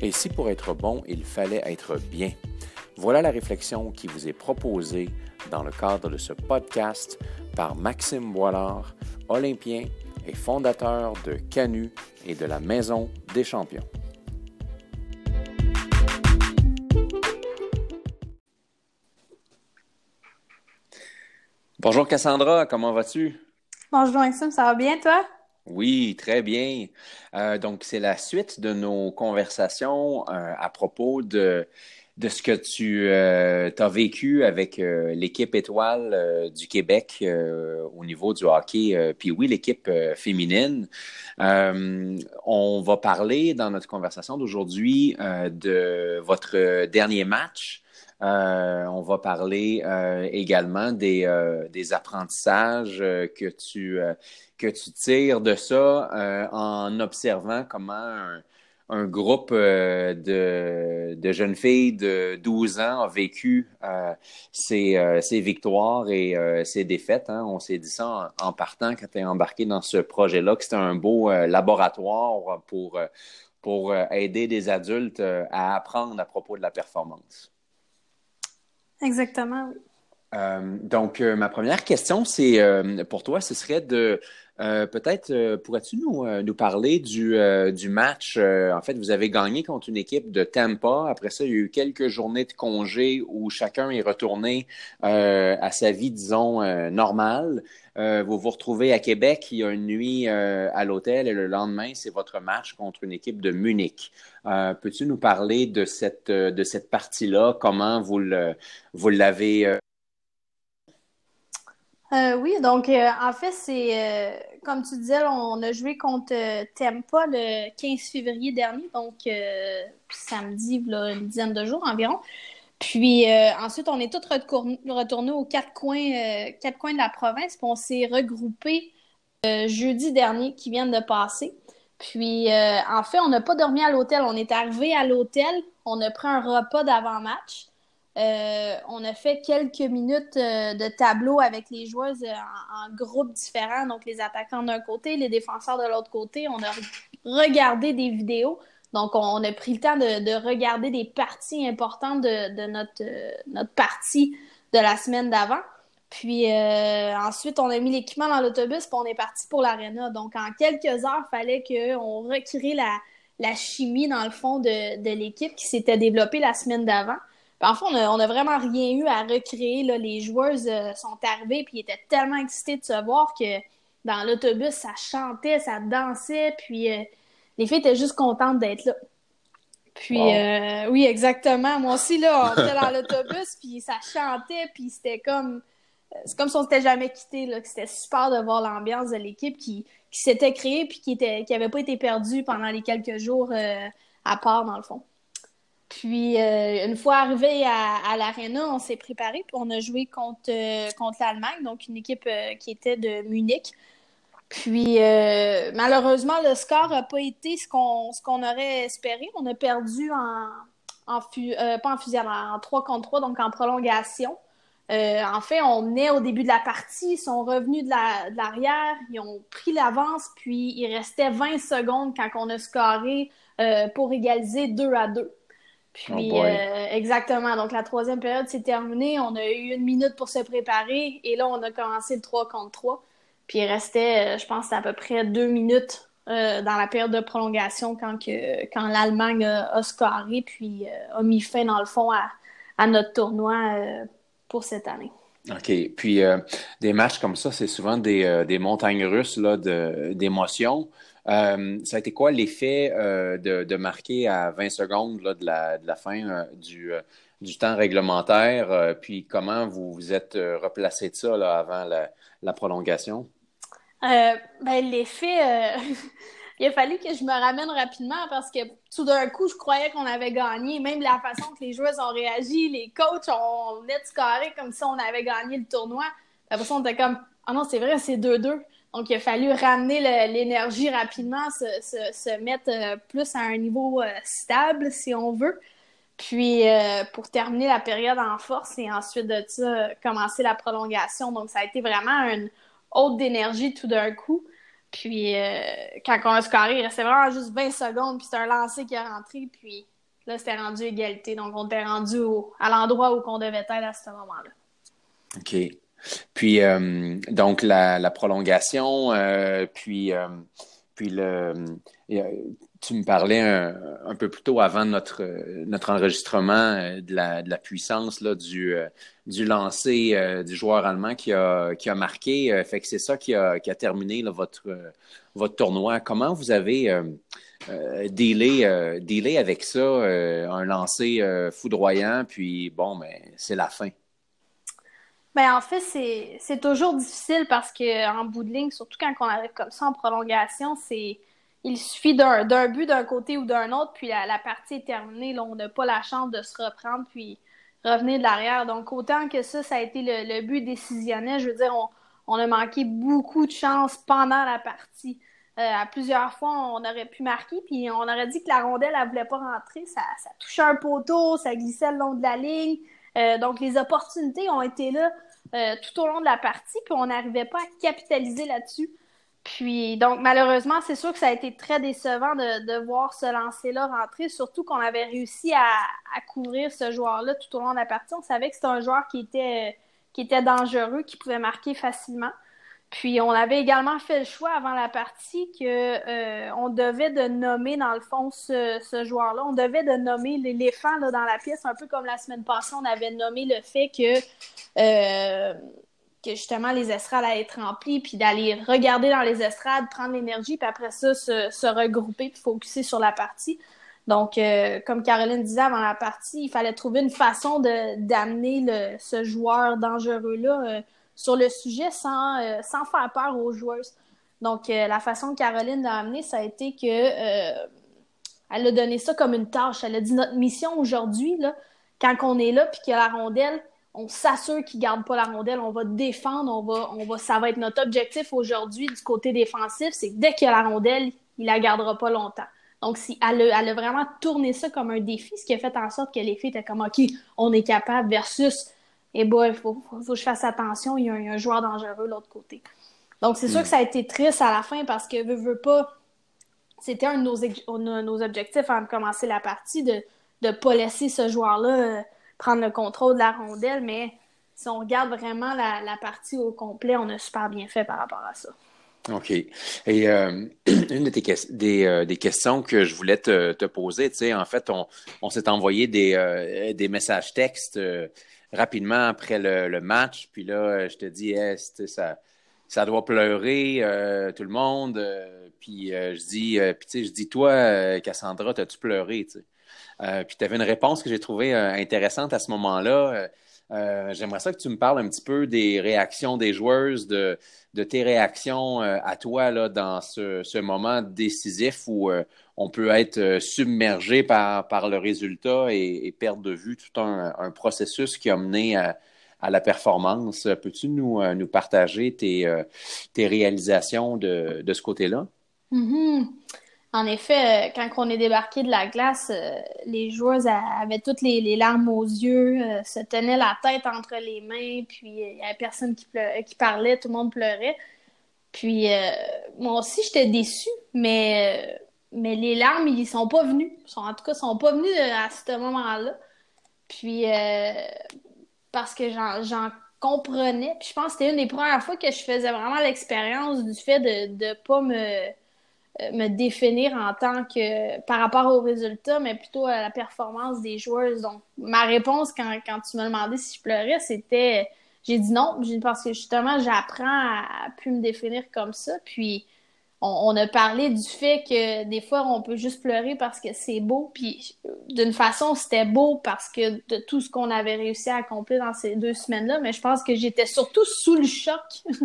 Et si pour être bon, il fallait être bien? Voilà la réflexion qui vous est proposée dans le cadre de ce podcast par Maxime Boilard, olympien et fondateur de Canu et de la Maison des Champions. Bonjour Cassandra, comment vas-tu? Bonjour Maxime, ça va bien toi? Oui, très bien. Euh, donc, c'est la suite de nos conversations euh, à propos de, ce que tu euh, as vécu avec l'équipe étoile du Québec au niveau du hockey, puis oui, l'équipe féminine. on va parler dans notre conversation d'aujourd'hui de votre dernier match. On va parler également des, des apprentissages que tu que tires de ça euh, en observant comment un, groupe euh, de, jeunes filles de 12 ans a vécu euh, ses, victoires et ses défaites. Hein. On s'est dit ça en, partant quand tu es embarqué dans ce projet-là, que c'était un beau laboratoire pour, pour aider des adultes à apprendre à propos de la performance. Exactement. donc, ma première question, c'est pour toi, ce serait de euh, peut-être euh, pourrais-tu nous, euh, nous parler du, du match? en fait, vous avez gagné contre une équipe de Tampa. Après ça, il y a eu quelques journées de congé où chacun est retourné à sa vie, disons, normale. vous vous retrouvez à Québec, il y a une nuit à l'hôtel et le lendemain, c'est votre match contre une équipe de Munich. Peux-tu nous parler de cette, de cette partie-là? Comment vous l'avez euh, oui, donc euh, en fait, c'est euh, comme tu disais, on a joué contre Tempa le 15 février dernier, donc samedi, là, une dizaine de jours environ. Puis ensuite, on est tous retournés aux quatre coins, quatre coins de la province, puis on s'est regroupés jeudi dernier qui vient de passer. Puis en fait, on n'a pas dormi à l'hôtel, on est arrivé à l'hôtel, on a pris un repas d'avant-match. Euh, on a fait quelques minutes euh, de tableau avec les joueuses euh, en, groupes différents, donc les attaquants d'un côté, les défenseurs de l'autre côté. On a regardé des vidéos. Donc, on a pris le temps de, regarder des parties importantes de, notre, partie de la semaine d'avant. Puis ensuite, on a mis l'équipement dans l'autobus et on est parti pour l'aréna. Donc, en quelques heures, il fallait qu'on recrée la, la chimie, dans le fond, de l'équipe qui s'était développée la semaine d'avant. En fait, on n'a vraiment rien eu à recréer. Là. Les joueuses euh, sont arrivées puis étaient tellement excitées de se voir que dans l'autobus, ça chantait, ça dansait, puis euh, les filles étaient juste contentes d'être là. Puis euh, oui, exactement. Moi aussi, là, on était dans l'autobus, puis ça chantait, puis c'était comme c'est comme si on s'était jamais quitté, là, que c'était super de voir l'ambiance de l'équipe qui, qui s'était créée puis qui était qui avait pas été perdue pendant les quelques jours à part, dans le fond. Puis, euh, une fois arrivé à, à l'aréna, on s'est préparé, puis on a joué contre, euh, contre l'Allemagne, donc une équipe euh, qui était de Munich. Puis, malheureusement, le score n'a pas été ce qu'on aurait espéré. On a perdu en, en pas en fusion, en 3 contre 3, donc en prolongation. en fait, on est au début de la partie, ils sont revenus de l'arrière, ils ont pris l'avance, puis il restait 20 secondes quand on a scoré pour égaliser 2 à 2. Puis, oh euh, exactement. Donc, la troisième période s'est terminée. On a eu une minute pour se préparer. Et là, on a commencé le 3 contre 3. Puis, il restait, euh, je pense, à peu près deux minutes euh, dans la période de prolongation quand, que, quand l'Allemagne a, scoré, puis a mis fin, dans le fond, à, à notre tournoi pour cette année. OK. Puis, des matchs comme ça, c'est souvent des, des montagnes russes d'émotions. Euh, ça a été quoi l'effet euh, de, marquer à 20 secondes de, la, fin euh, du, temps réglementaire? puis comment vous vous êtes replacé de ça avant la, prolongation? ben, l'effet, il a fallu que je me ramène rapidement parce que tout d'un coup, je croyais qu'on avait gagné. Même la façon que les joueurs ont réagi, les coachs ont net scoré comme si on avait gagné le tournoi. Après ça, on était comme, ah non, c'est vrai, c'est 2-2. Donc, il a fallu ramener l'énergie rapidement, se, mettre euh, plus à un niveau euh, stable, si on veut. Puis, euh, pour terminer la période en force et ensuite de ça, commencer la prolongation. Donc, ça a été vraiment une haute d'énergie tout d'un coup. Puis euh, quand on a scoré, il restait vraiment juste 20 secondes, puis c'était un lancer qui est rentré, puis là, c'était rendu égalité. Donc, on était rendu à l'endroit où on devait être à ce moment-là. OK. Puis, euh, donc, la, prolongation, euh, puis, puis le, tu me parlais un, peu plus tôt avant notre, notre enregistrement de la, de la puissance là, du, du lancer euh, du joueur allemand qui a, qui a marqué. Euh, fait que c'est ça qui a, qui a terminé votre, euh, votre tournoi. Comment vous avez dealé, avec ça, un lancer foudroyant, puis bon, mais ben, c'est la fin? Ben, en fait, c'est toujours difficile parce qu'en bout de ligne, surtout quand on arrive comme ça en prolongation, c'est il suffit d'un but d'un côté ou d'un autre, puis la, partie est terminée. On n'a pas la chance de se reprendre, puis revenir de l'arrière. Donc, autant que ça, ça a été le, but décisionnel, je veux dire, on, a manqué beaucoup de chance pendant la partie. Euh, à plusieurs fois, on aurait pu marquer, puis on aurait dit que la rondelle, elle voulait pas rentrer. Ça, ça touchait un poteau, ça glissait le long de la ligne. Euh, donc, les opportunités ont été là euh, tout au long de la partie, puis on n'arrivait pas à capitaliser là-dessus. Puis, donc, malheureusement, c'est sûr que ça a été très décevant de, voir ce lancer-là rentrer, surtout qu'on avait réussi à, couvrir ce joueur-là tout au long de la partie. On savait que c'était un joueur qui était, qui était dangereux, qui pouvait marquer facilement. Puis, on avait également fait le choix avant la partie qu'on euh, devait de nommer, dans le fond, ce, joueur-là. On devait de nommer l'éléphant dans la pièce, un peu comme la semaine passée, on avait nommé le fait que... Euh, que justement les estrades allaient être remplies, puis d'aller regarder dans les estrades, prendre l'énergie, puis après ça, se, regrouper, puis focuser sur la partie. Donc, euh, comme Caroline disait avant la partie, il fallait trouver une façon d'amener ce joueur dangereux-là euh, sur le sujet sans, euh, sans faire peur aux joueuses. Donc, la façon que Caroline l'a amené, ça a été que elle a donné ça comme une tâche. Elle a dit notre mission aujourd'hui, quand on est là, puis qu'il y a la rondelle, on s'assure qu'il ne garde pas la rondelle, on va défendre, on va, on va, ça va être notre objectif aujourd'hui du côté défensif, c'est que dès qu'il y a la rondelle, il la gardera pas longtemps. Donc, si elle, a, vraiment tourné ça comme un défi, ce qui a fait en sorte que les filles étaient comme OK, on est capable versus eh ben, il faut, que je fasse attention, il y a un, joueur dangereux de l'autre côté. Donc, c'est sûr mm. que ça a été triste à la fin parce que veut, veut pas. C'était un de nos, nos, objectifs avant de commencer la partie de ne pas laisser ce joueur-là euh, prendre le contrôle de la rondelle, mais si on regarde vraiment la, partie au complet, on a super bien fait par rapport à ça. OK. Et euh, une de tes des, euh, des, questions que je voulais te, te poser, tu sais, en fait, on, on s'est envoyé des, euh, des messages textes rapidement après le, match, puis là, je te dis, ça, ça doit pleurer, tout le monde. puis je dis, puis tu sais, je dis, toi, Cassandra, t'as-tu pleuré, tu sais? Euh, puis tu avais une réponse que j'ai trouvée euh, intéressante à ce moment-là. Euh, j'aimerais ça que tu me parles un petit peu des réactions des joueuses, de, tes réactions à toi là, dans ce, moment décisif où on peut être submergé par, le résultat et, perdre de vue tout un, processus qui a mené à, la performance. Peux-tu nous, partager tes, réalisations de, de ce côté-là? Mm-hmm. En effet, euh, quand on est débarqué de la glace, euh, les joueuses avaient toutes les, larmes aux yeux, euh, se tenaient la tête entre les mains, puis il n'y avait personne qui, qui parlait, tout le monde pleurait. Puis moi aussi, j'étais déçue, mais, mais les larmes, ils sont pas venus. en tout cas, ils sont pas venus à ce moment-là. Puis parce que j'en comprenais. Puis je pense que c'était une des premières fois que je faisais vraiment l'expérience du fait de ne pas me euh, me définir en tant que par rapport aux résultats, mais plutôt à la performance des joueuses. Donc, ma réponse quand, quand tu m'as demandé si je pleurais, c'était j'ai dit non, parce que justement, j'apprends à, à plus me définir comme ça. Puis on, a parlé du fait que des fois, on peut juste pleurer parce que c'est beau. Puis d'une façon, c'était beau parce que de tout ce qu'on avait réussi à accomplir dans ces deux semaines-là, mais je pense que j'étais surtout sous le choc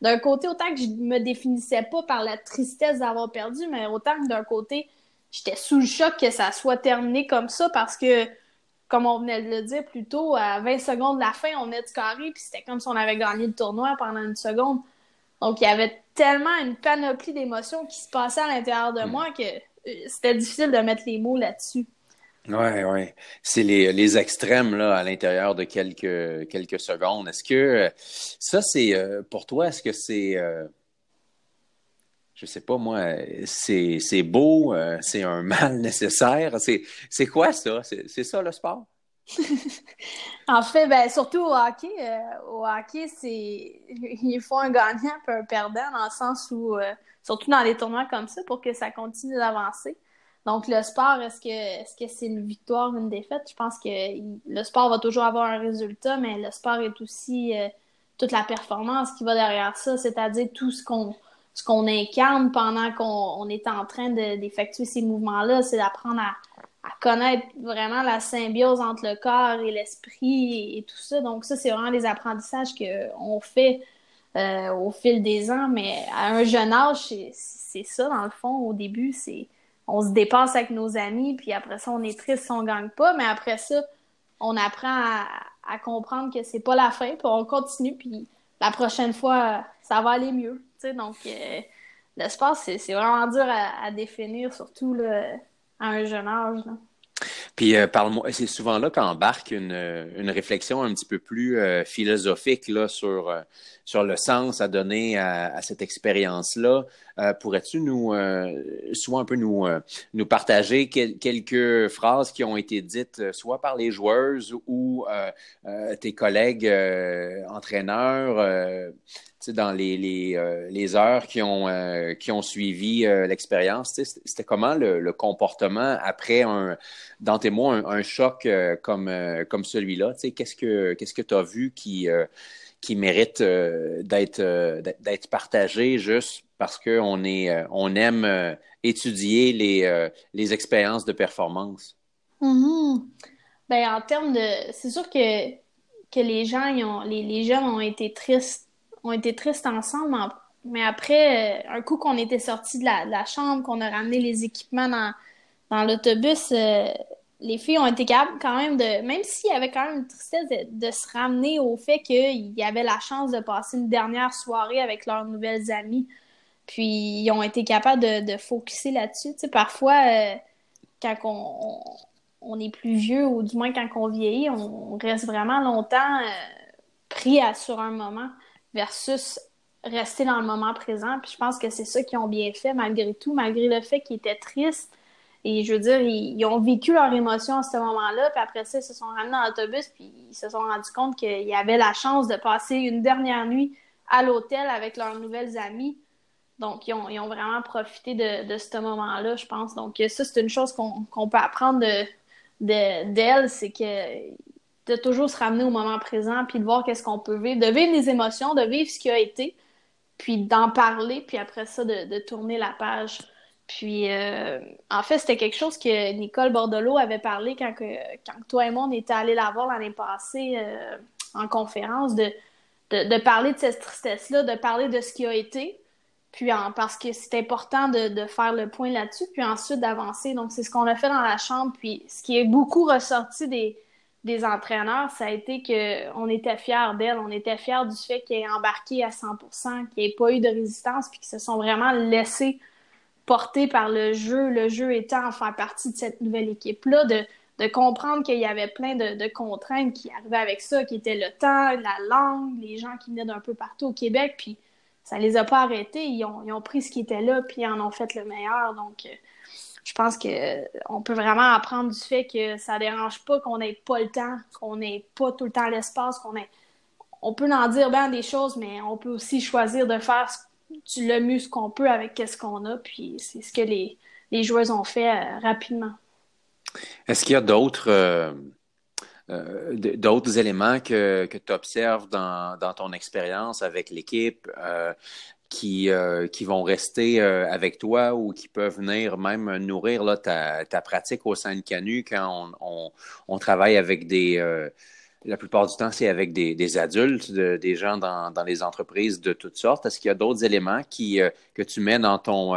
d'un côté, autant que je me définissais pas par la tristesse d'avoir perdu, mais autant que d'un côté, j'étais sous le choc que ça soit terminé comme ça parce que, comme on venait de le dire plus tôt, à 20 secondes de la fin, on est de carré, puis c'était comme si on avait gagné le tournoi pendant une seconde. Donc, il y avait tellement une panoplie d'émotions qui se passaient à l'intérieur de mm. moi que euh, c'était difficile de mettre les mots là-dessus. Oui, oui. C'est les, les, extrêmes là, à l'intérieur de quelques, quelques secondes. Est-ce que ça, c'est euh, pour toi, est-ce que c'est euh, je sais pas moi, c'est beau, c'est un mal nécessaire? C'est quoi ça? C'est ça le sport? en fait, ben, surtout au hockey, au hockey, c'est il faut un gagnant et un perdant dans le sens où, surtout dans les tournois comme ça, pour que ça continue d'avancer. Donc, le sport, est-ce que est-ce que c'est une victoire ou une défaite? Je pense que le sport va toujours avoir un résultat, mais le sport est aussi euh, toute la performance qui va derrière ça, c'est-à-dire tout ce qu'on ce qu'on incarne pendant qu'on est en train d'effectuer ces mouvements-là, c'est d'apprendre à, connaître vraiment la symbiose entre le corps et l'esprit et, tout ça. Donc, ça, c'est vraiment des apprentissages qu'on fait euh, au fil des ans, mais à un jeune âge, c'est ça, dans le fond, au début, c'est on se dépasse avec nos amis, puis après ça, on est triste si on gagne pas, mais après ça, on apprend à, comprendre que c'est pas la fin, puis on continue, puis la prochaine fois, ça va aller mieux. Donc, euh, le sport, c'est vraiment dur à, définir, surtout à un jeune âge. Puis euh, parle-moi, c'est souvent là qu'embarque une, une réflexion un petit peu plus euh, philosophique là, sur, euh, sur le sens à donner à, cette expérience-là. Pourrais-tu nous, soit un peu nous, nous partager quelques phrases qui ont été dites soit par les joueuses ou tes collègues entraîneurs dans les, les, euh, les, heures qui ont, euh, qui ont suivi euh, l'expérience, c'était comment le, comportement après un, dans tes mots, un, choc comme, comme celui-là? Qu'est-ce que qu'est-ce que tu as vu qui, qui mérite d'être partagé juste parce qu'on on aime étudier les, les expériences de performance? Mm-hmm. Ben, en termes de. C'est sûr que, que les gens, ont, les, les jeunes ont été tristes ont été tristes ensemble, mais après, euh, un coup qu'on était sortis de la, chambre, qu'on a ramené les équipements dans, dans l'autobus, euh, les filles ont été capables quand même de, même s'il y avait quand même une tristesse, de, se ramener au fait qu'ils avaient la chance de passer une dernière soirée avec leurs nouvelles amies. Puis ils ont été capables de, de focuser là-dessus. Parfois, euh, quand on, on, est plus vieux, ou du moins quand on vieillit, on, reste vraiment longtemps pris sur un moment versus rester dans le moment présent. Puis je pense que c'est ça qu'ils ont bien fait malgré tout, malgré le fait qu'ils étaient tristes. Et je veux dire, ils, ont vécu leur émotion à ce moment-là, puis après ça, ils se sont ramenés dans l'autobus, puis ils se sont rendus compte qu'ils avaient la chance de passer une dernière nuit à l'hôtel avec leurs nouvelles amies. Donc, ils ont, vraiment profité de, de ce moment-là, je pense. Donc, ça, c'est une chose qu'on peut apprendre de d'elle, c'est que de toujours se ramener au moment présent, puis de voir qu'est-ce qu'on peut vivre, de vivre les émotions, de vivre ce qui a été, puis d'en parler, puis après ça, de, tourner la page. Puis, euh, en fait, c'était quelque chose que Nicole Bordelot avait parlé quand, que, quand toi et moi, on était allés la voir l'année passée euh, en conférence, de, parler de cette tristesse-là, de parler de ce qui a été, puis en, parce que c'est important de, de, faire le point là-dessus, puis ensuite d'avancer. Donc, c'est ce qu'on a fait dans la chambre, puis ce qui est beaucoup ressorti des, des entraîneurs, ça a été qu'on était fiers d'elle, on était fiers du fait qu'elle ait embarqué à 100%, qu'il n'y ait pas eu de résistance, puis qu'ils se sont vraiment laissés porter par le jeu, le jeu étant en faire partie de cette nouvelle équipe-là, de, comprendre qu'il y avait plein de, contraintes qui arrivaient avec ça, qui étaient le temps, la langue, les gens qui venaient d'un peu partout au Québec, puis ça les a pas arrêtés, ils ont, pris ce qui était là, puis en ont fait le meilleur, donc... Euh, je pense que on peut vraiment apprendre du fait que ça dérange pas qu'on n'ait pas le temps, qu'on n'ait pas tout le temps l'espace, qu'on ait. On peut en dire bien des choses, mais on peut aussi choisir de faire le mieux ce qu'on peut avec ce qu'on a. Puis c'est ce que les, les joueuses ont fait euh, rapidement. Est-ce qu'il y a d'autres euh, euh, d'autres éléments que, que tu observes dans, dans, ton expérience avec l'équipe? Qui, euh, qui vont rester euh, avec toi ou qui peuvent venir même nourrir ta, ta pratique au sein de Canu quand on, on, travaille avec des... Euh, la plupart du temps, c'est avec des, des adultes, des gens dans, dans les entreprises de toutes sortes. Est-ce qu'il y a d'autres éléments qui, que tu mets dans ton,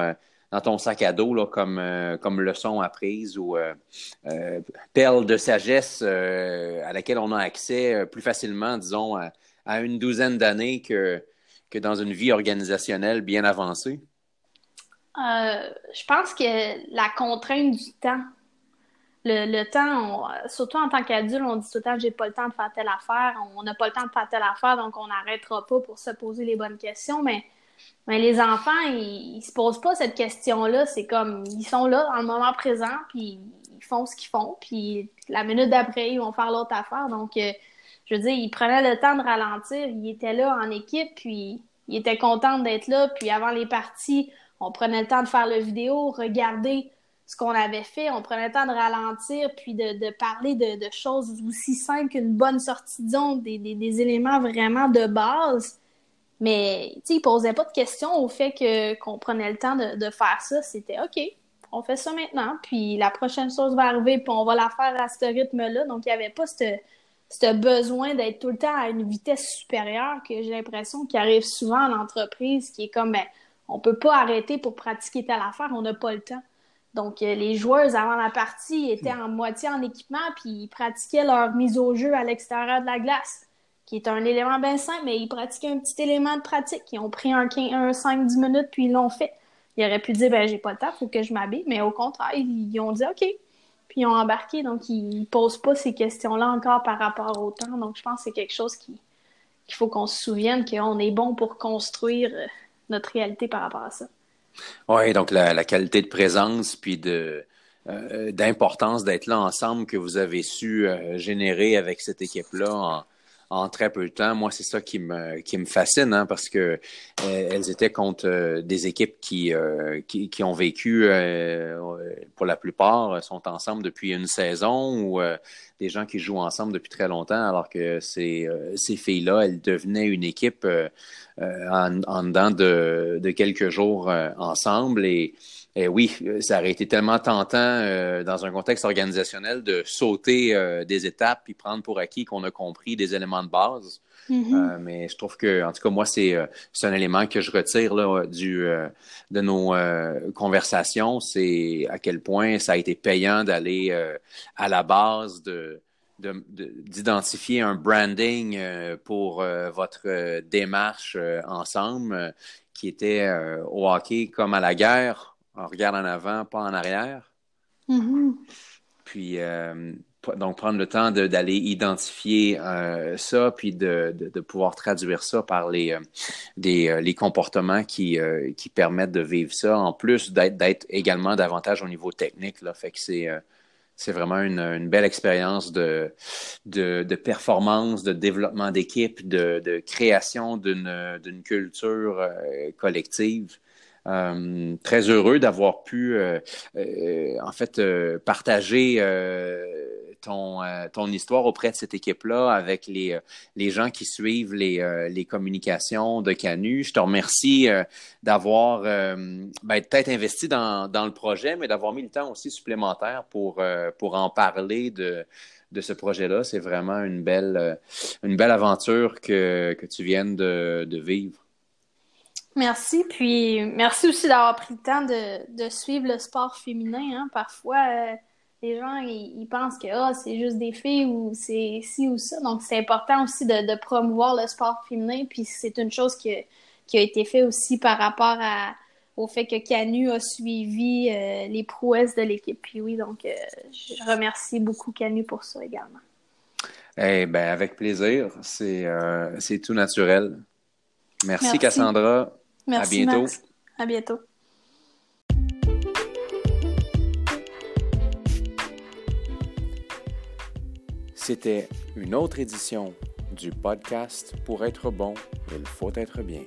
dans ton sac à dos là, comme, comme leçon apprise ou perle de sagesse à laquelle on a accès plus facilement, disons, à une douzaine d'années que, dans une vie organisationnelle bien avancée? Euh, je pense que la contrainte du temps, le, temps, surtout en tant qu'adulte, on dit tout le temps j'ai pas le temps de faire telle affaire, on n'a pas le temps de faire telle affaire, donc on n'arrêtera pas pour se poser les bonnes questions. Mais les enfants, ils, se posent pas cette question-là. C'est comme, ils sont là dans le moment présent, puis ils font ce qu'ils font, puis la minute d'après, ils vont faire l'autre affaire. Donc, euh, je veux dire, ils prenaient le temps de ralentir. Ils étaient là en équipe, puis ils étaient contents d'être là. Puis avant les parties, on prenait le temps de faire le vidéo, regarder ce qu'on avait fait. On prenait le temps de ralentir, puis de, parler de, choses aussi simples qu'une bonne sortie de zone, des, éléments vraiment de base. Mais, tu sais, ils posaient pas de questions au fait qu'on prenait le temps de, faire ça. C'était OK, on fait ça maintenant, puis la prochaine chose va arriver, puis on va la faire à ce rythme-là. Donc, il n'y avait pas ce besoin d'être tout le temps à une vitesse supérieure que j'ai l'impression qui arrive souvent en entreprise, qui est comme, ben, on peut pas arrêter pour pratiquer telle affaire, on n'a pas le temps. Donc, euh, les joueuses, avant la partie, étaient en moitié en équipement, puis ils pratiquaient leur mise au jeu à l'extérieur de la glace, qui est un élément bien simple, mais ils pratiquaient un petit élément de pratique. Ils ont pris un, un 5-10 minutes, puis ils l'ont fait. Ils auraient pu dire, ben, j'ai pas le temps, faut que je m'habille, mais au contraire, ils, ont dit, OK. Puis ils ont embarqué, donc ils posent pas ces questions-là encore par rapport au temps. Donc, je pense que c'est quelque chose qu'il faut qu'on se souvienne qu'on est bon pour construire euh, notre réalité par rapport à ça. Oui, donc la, qualité de présence, puis de euh, d'importance d'être là ensemble que vous avez su euh, générer avec cette équipe-là en, très peu de temps. Moi, c'est ça qui me fascine, hein, parce que euh, elles étaient contre des équipes qui, qui ont vécu, pour la plupart, sont ensemble depuis une saison ou des gens qui jouent ensemble depuis très longtemps, alors que ces ces filles-là, elles devenaient une équipe euh, en, en, dedans de, quelques jours euh, ensemble. Et, oui, ça aurait été tellement tentant euh, dans un contexte organisationnel de sauter des étapes puis prendre pour acquis qu'on a compris des éléments de base. Mm-hmm. mais je trouve que, en tout cas, moi, c'est un élément que je retire là, du, de nos conversations, c'est à quel point ça a été payant d'aller à la base de, d'identifier un branding euh, pour euh, votre euh, démarche ensemble qui était au hockey comme à la guerre, on regarde en avant, pas en arrière. Mm-hmm. Puis, donc, prendre le temps d'aller identifier ça, puis de, de, pouvoir traduire ça par les, des, les comportements qui, qui permettent de vivre ça, en plus d'être également davantage au niveau technique. Là. Fait que c'est c'est vraiment une, belle expérience de, de, performance, de développement d'équipe, de, création d'une culture euh, collective. Euh, très heureux d'avoir pu, euh, en fait, partager ton, euh, ton histoire auprès de cette équipe-là avec les, euh, les gens qui suivent les, euh, les communications de Canu. Je te remercie d'avoir ben, peut-être investi dans, dans, le projet, mais d'avoir mis le temps aussi supplémentaire pour, pour en parler de, de ce projet-là. C'est vraiment une belle, une belle aventure que, que tu viennes de vivre. Merci, puis merci aussi d'avoir pris le temps de, de suivre le sport féminin. Hein. Parfois, les gens, ils, pensent que ah, c'est juste des filles ou c'est ci ou ça. Donc, c'est important aussi de, promouvoir le sport féminin. Puis, c'est une chose qui, qui a été fait aussi par rapport à, au fait que Canu a suivi euh, les prouesses de l'équipe. Puis oui, donc, euh, je remercie beaucoup Canu pour ça également. Eh ben, avec plaisir. C'est euh, tout naturel. Merci, Cassandra. Merci, à bientôt. À bientôt. C'était une autre édition du podcast Pour être bon, il faut être bien.